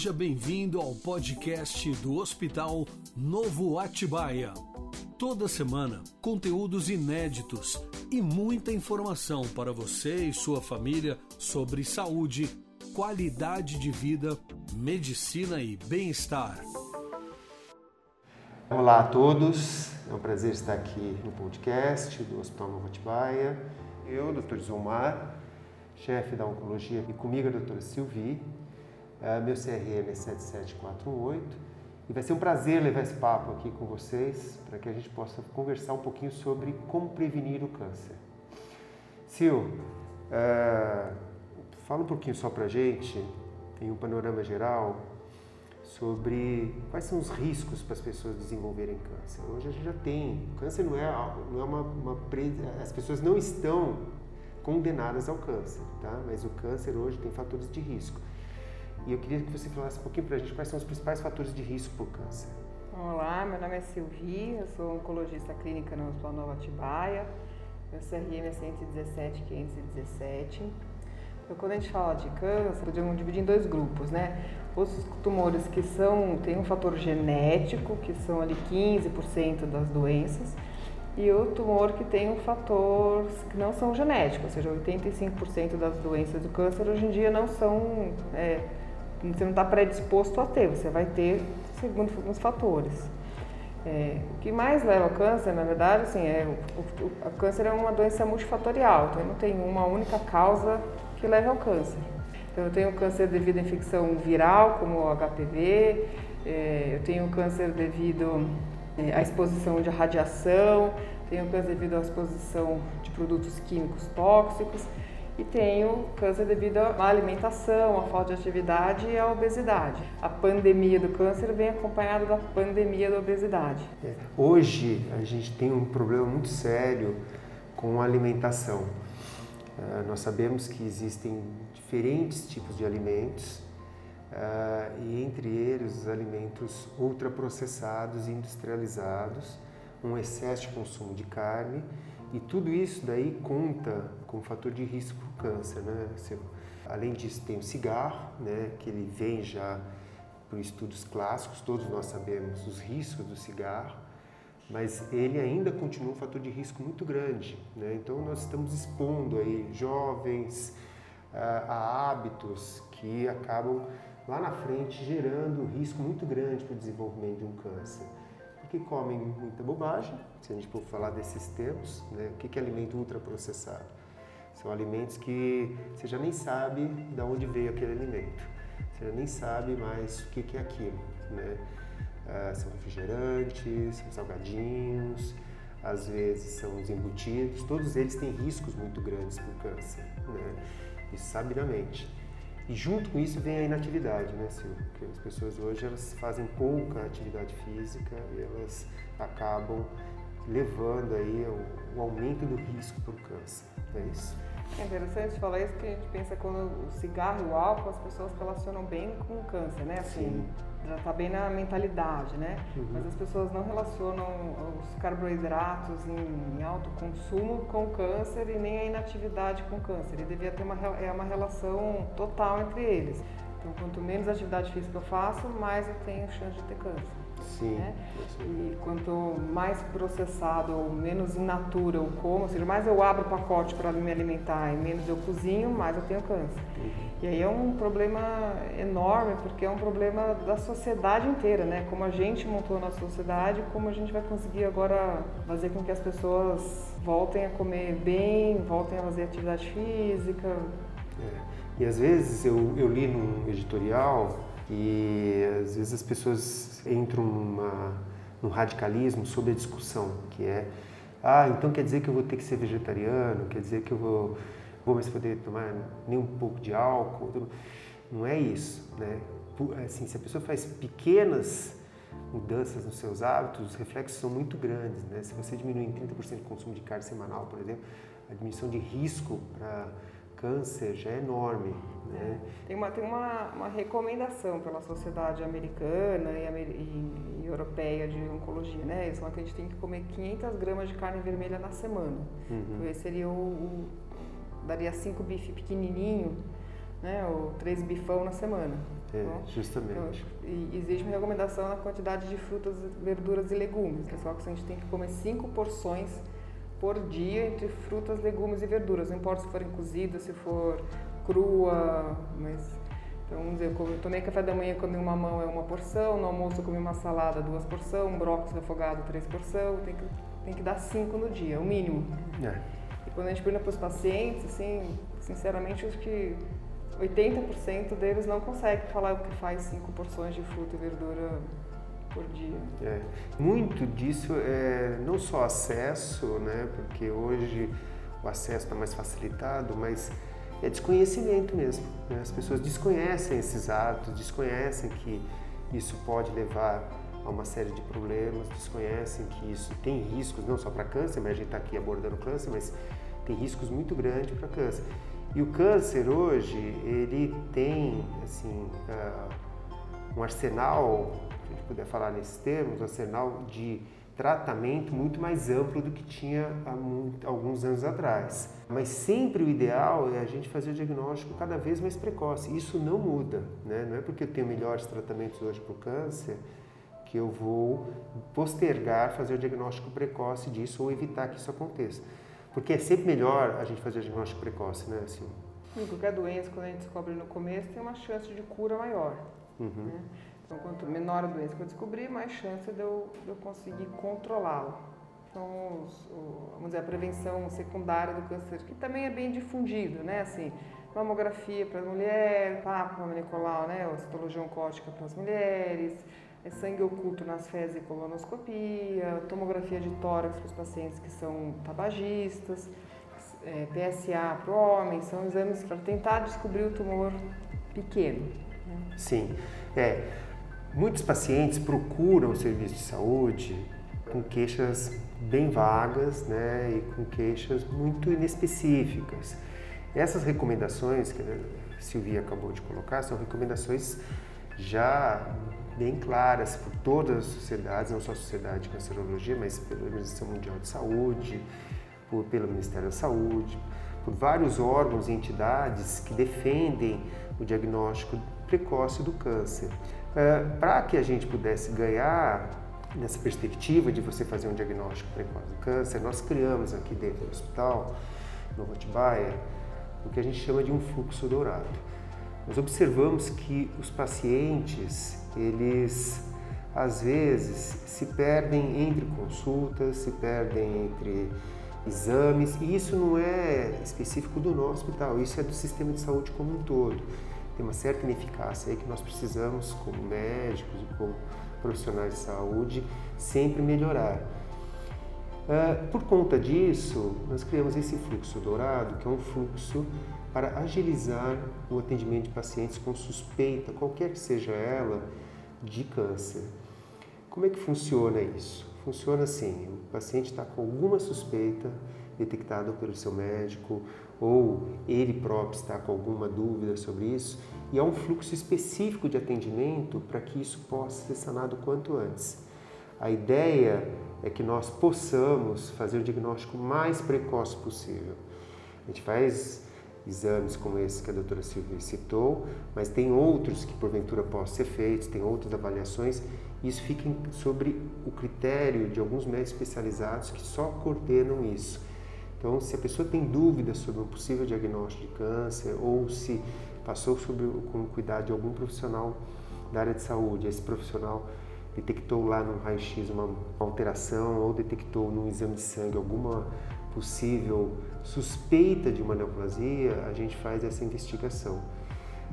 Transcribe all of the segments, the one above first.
Seja bem-vindo ao podcast do Hospital Novo Atibaia. Toda semana, conteúdos inéditos e muita informação para você e sua família sobre saúde, qualidade de vida, medicina e bem-estar. Olá a todos, é um prazer estar aqui no podcast do Hospital Novo Atibaia. Eu, Dr. Zomar, chefe da Oncologia, e comigo a Silvi, uh, meu CRM é 77418. E vai ser um prazer levar esse papo aqui com vocês para que a gente possa conversar um pouquinho sobre como prevenir o câncer. Sil, uh, fala um pouquinho só para a gente, em um panorama geral, sobre quais são os riscos para as pessoas desenvolverem câncer. Hoje a gente já tem, câncer não é, não é uma, uma as pessoas não estão condenadas ao câncer, tá? Mas o câncer hoje tem fatores de risco. E eu queria que você falasse um pouquinho para a gente quais são os principais fatores de risco para o câncer. Olá, meu nome é Silvi, eu sou oncologista clínica no Hospital Nova Atibaia. Meu CRM é 117517. Então, quando a gente fala de câncer, podemos dividir em dois grupos, né? Os tumores que são, têm um fator genético, que são ali 15% das doenças, e o tumor que tem um fator que não são genéticos, ou seja, 85% das doenças do câncer hoje em dia não são, é, você não está predisposto a ter, você vai ter segundo alguns fatores. É, o que mais leva ao câncer, na verdade, assim, é, o, o, o câncer é uma doença multifatorial, então não tem uma única causa que leve ao câncer. Então, eu tenho câncer devido à infecção viral, como o HPV, é, eu tenho câncer devido é, à exposição de radiação, tenho câncer devido à exposição de produtos químicos tóxicos e tenho câncer devido à alimentação, à falta de atividade e à obesidade. A pandemia do câncer vem acompanhada da pandemia da obesidade. É, hoje a gente tem um problema muito sério com a alimentação. Uh, nós sabemos que existem diferentes tipos de alimentos uh, e entre eles os alimentos ultraprocessados e industrializados, um excesso de consumo de carne e tudo isso daí conta como fator de risco para o câncer, né? Além disso tem o cigarro, né? Que ele vem já por estudos clássicos, todos nós sabemos os riscos do cigarro mas ele ainda continua um fator de risco muito grande. Né? Então, nós estamos expondo aí jovens a, hábitos que acabam lá na frente gerando risco muito grande para o desenvolvimento de um câncer. Porque comem muita bobagem, se a gente for falar desses termos, né? o que é alimento ultraprocessado? São alimentos que você já nem sabe de onde veio aquele alimento, você já nem sabe mais o que é aquilo. Né? Ah, são refrigerantes, são salgadinhos, às vezes são os embutidos, todos eles têm riscos muito grandes para o câncer, né? Isso sabidamente. E junto com isso vem a inatividade, né, Silvio? Porque as pessoas hoje elas fazem pouca atividade física e elas acabam levando aí o, o aumento do risco para o câncer, é isso? É interessante falar isso porque a gente pensa quando o cigarro e o álcool as pessoas relacionam bem com o câncer, né? Assim, Sim. já está bem na mentalidade, né? Uhum. Mas as pessoas não relacionam os carboidratos em, em, alto consumo com câncer e nem a inatividade com câncer. E devia ter uma, é uma relação total entre eles. Então, quanto menos atividade física eu faço, mais eu tenho chance de ter câncer. Sim. Né? E quanto mais processado ou menos in natura eu como, ou seja, mais eu abro o pacote para me alimentar e menos eu cozinho, mais eu tenho câncer. Uhum. E aí é um problema enorme, porque é um problema da sociedade inteira, né? Como a gente montou na sociedade, como a gente vai conseguir agora fazer com que as pessoas voltem a comer bem, voltem a fazer atividade física. É. E às vezes eu, eu li num editorial e às vezes as pessoas entram numa, num radicalismo sobre a discussão, que é, ah, então quer dizer que eu vou ter que ser vegetariano, quer dizer que eu vou vou mais poder tomar nem um pouco de álcool. Não é isso, né? Assim, se a pessoa faz pequenas mudanças nos seus hábitos, os reflexos são muito grandes, né? Se você diminuir em 30% o consumo de carne semanal, por exemplo, a diminuição de risco para câncer já é enorme. Né? Tem, uma, tem uma, uma recomendação pela Sociedade Americana e, e, e, Europeia de Oncologia, né? Eles falam que a gente tem que comer 500 gramas de carne vermelha na semana. Uhum. Então, esse seria o, o daria cinco bife pequenininho, né? Ou três bifão na semana. É, então, justamente. Então, existe uma recomendação na quantidade de frutas, verduras e legumes. Pessoal, que a gente tem que comer cinco porções por dia entre frutas, legumes e verduras. Não importa se forem cozidas, se for crua, mas então, vamos dizer, eu tomei café da manhã, comi uma mão é uma porção, no almoço eu comi uma salada, duas porções, um brócolis refogado, três porções, tem que, tem que dar cinco no dia, o mínimo. É. E quando a gente pergunta para os pacientes, assim, sinceramente, acho que 80% deles não conseguem falar o que faz cinco porções de fruta e verdura por dia. É. Muito disso é não só acesso, né, porque hoje o acesso está mais facilitado, mas é desconhecimento mesmo. Né? As pessoas desconhecem esses hábitos, desconhecem que isso pode levar a uma série de problemas, desconhecem que isso tem riscos não só para câncer, mas a gente está aqui abordando câncer, mas tem riscos muito grandes para câncer. E o câncer hoje, ele tem assim, uh, um arsenal, se a gente puder falar nesses termos, um arsenal de tratamento muito mais amplo do que tinha há muito, alguns anos atrás. Mas sempre o ideal é a gente fazer o diagnóstico cada vez mais precoce. Isso não muda, né? não é porque eu tenho melhores tratamentos hoje para o câncer que eu vou postergar fazer o diagnóstico precoce disso ou evitar que isso aconteça. Porque é sempre melhor a gente fazer o diagnóstico precoce, né? Assim. Sim, qualquer doença, quando a gente descobre no começo, tem uma chance de cura maior. Uhum. Né? Então, quanto menor a doença que eu descobrir, mais chance de eu, de eu conseguir controlá-la. Então, os, o, vamos dizer, a prevenção secundária do câncer, que também é bem difundido, né? Assim, mamografia para as mulheres, Papa Nicolau, né? A citologia oncótica para as mulheres, é sangue oculto nas fezes e colonoscopia, tomografia de tórax para os pacientes que são tabagistas, é, PSA para o homem, são exames para tentar descobrir o tumor pequeno. Né? Sim, é. Muitos pacientes procuram o serviço de saúde com queixas bem vagas né, e com queixas muito inespecíficas. Essas recomendações que a Silvia acabou de colocar são recomendações já bem claras por todas as sociedades, não só a Sociedade de Cancerologia, mas pela Organização Mundial de Saúde, por, pelo Ministério da Saúde, por vários órgãos e entidades que defendem o diagnóstico precoce do câncer. É, Para que a gente pudesse ganhar nessa perspectiva de você fazer um diagnóstico precoce do câncer, nós criamos aqui dentro do hospital, no Rotibaia, o que a gente chama de um fluxo dourado. Nós observamos que os pacientes eles às vezes se perdem entre consultas, se perdem entre exames, e isso não é específico do nosso hospital, isso é do sistema de saúde como um todo. Tem uma certa ineficácia aí que nós precisamos, como médicos e como profissionais de saúde, sempre melhorar. Uh, por conta disso, nós criamos esse fluxo dourado, que é um fluxo para agilizar o atendimento de pacientes com suspeita, qualquer que seja ela, de câncer. Como é que funciona isso? Funciona assim: o paciente está com alguma suspeita detectada pelo seu médico ou ele próprio está com alguma dúvida sobre isso e há um fluxo específico de atendimento para que isso possa ser sanado quanto antes. A ideia é que nós possamos fazer o diagnóstico mais precoce possível. A gente faz exames como esse que a doutora Silvia citou, mas tem outros que porventura possam ser feitos, tem outras avaliações, isso fica sobre o critério de alguns médicos especializados que só coordenam isso. Então, se a pessoa tem dúvidas sobre um possível diagnóstico de câncer ou se passou sob com cuidado de algum profissional da área de saúde, esse profissional detectou lá no raio-x uma alteração ou detectou no exame de sangue alguma possível suspeita de uma neoplasia, a gente faz essa investigação.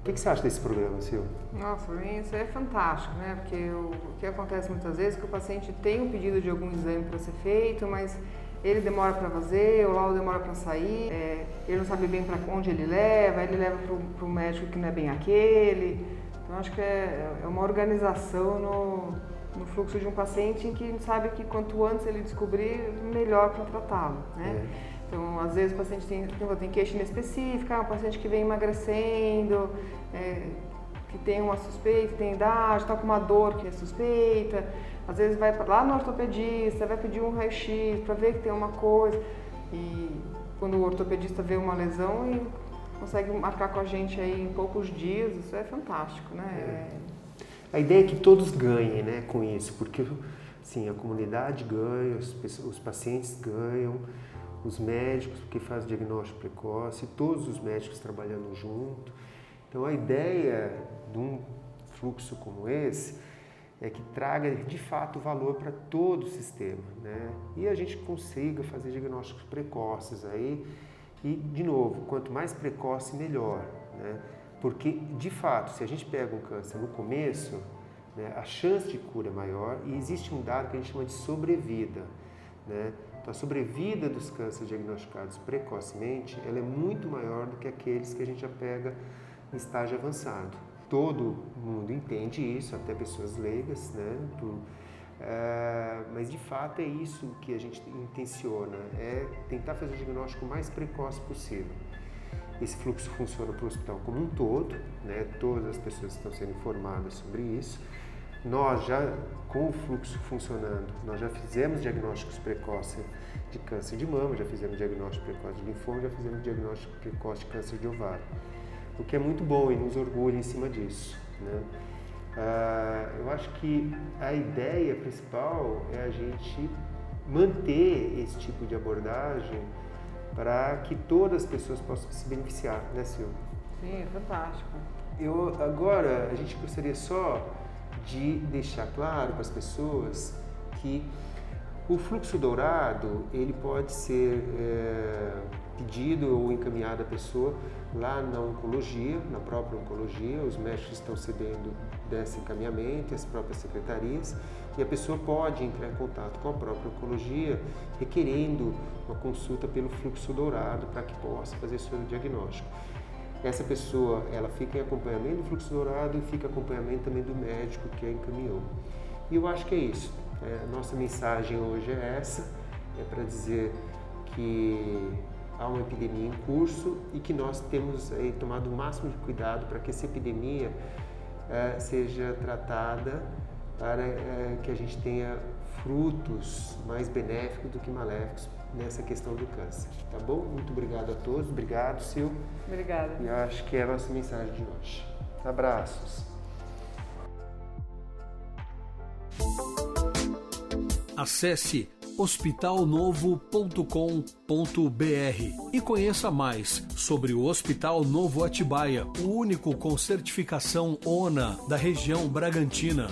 O que, que, você acha desse programa, Silvio? Nossa, isso é fantástico, né? Porque o, o, que acontece muitas vezes é que o paciente tem um pedido de algum exame para ser feito, mas ele demora para fazer, o laudo demora para sair, é, ele não sabe bem para onde ele leva, ele leva para um médico que não é bem aquele. Então acho que é, é uma organização no, no, fluxo de um paciente em que ele sabe que quanto antes ele descobrir, melhor para tratá-lo. Né? É. Então, às vezes o paciente tem, tem queixa inespecífica, um paciente que vem emagrecendo, é, que tem uma suspeita, tem idade, está com uma dor que é suspeita, às vezes vai lá no ortopedista, vai pedir um raio-x para ver que tem uma coisa. E quando o ortopedista vê uma lesão e consegue marcar com a gente aí em poucos dias, isso é fantástico, né? É. A ideia é que todos ganhem né, com isso, porque sim, a comunidade ganha, os, os pacientes ganham, os médicos que fazem diagnóstico precoce, todos os médicos trabalhando junto. Então a ideia de um fluxo como esse é que traga de fato valor para todo o sistema, né? E a gente consiga fazer diagnósticos precoces aí e de novo, quanto mais precoce melhor, né? Porque de fato, se a gente pega um câncer no começo, né, a chance de cura é maior e existe um dado que a gente chama de sobrevida, né? Então, a sobrevida dos cânceres diagnosticados precocemente, ela é muito maior do que aqueles que a gente já pega em estágio avançado todo mundo entende isso, até pessoas leigas, né? É, mas de fato é isso que a gente intenciona, é tentar fazer o diagnóstico o mais precoce possível. Esse fluxo funciona para o hospital como um todo, né? todas as pessoas estão sendo informadas sobre isso. Nós já, com o fluxo funcionando, nós já fizemos diagnósticos precoces de câncer de mama, já fizemos diagnóstico precoce de linfoma, já fizemos diagnóstico precoce de câncer de ovário o que é muito bom e nos orgulha em cima disso. Né? Uh, eu acho que a ideia principal é a gente manter esse tipo de abordagem para que todas as pessoas possam se beneficiar, né, Silvia? Sim, fantástico. Eu agora a gente gostaria só de deixar claro para as pessoas que o fluxo dourado ele pode ser é, pedido ou encaminhado à pessoa lá na oncologia, na própria oncologia, os médicos estão cedendo desse encaminhamento, as próprias secretarias, e a pessoa pode entrar em contato com a própria oncologia, requerendo uma consulta pelo fluxo dourado para que possa fazer seu diagnóstico. Essa pessoa, ela fica em acompanhamento do fluxo dourado e fica acompanhamento também do médico que a encaminhou. E eu acho que é isso. É, nossa mensagem hoje é essa, é para dizer que há uma epidemia em curso e que nós temos aí, tomado o máximo de cuidado para que essa epidemia é, seja tratada para é, que a gente tenha frutos mais benéficos do que maléficos nessa questão do câncer, tá bom? Muito obrigado a todos, obrigado, Sil. Obrigada. E acho que é a nossa mensagem de hoje. Abraços. Acesse hospitalnovo.com.br e conheça mais sobre o Hospital Novo Atibaia, o único com certificação ONA da região Bragantina.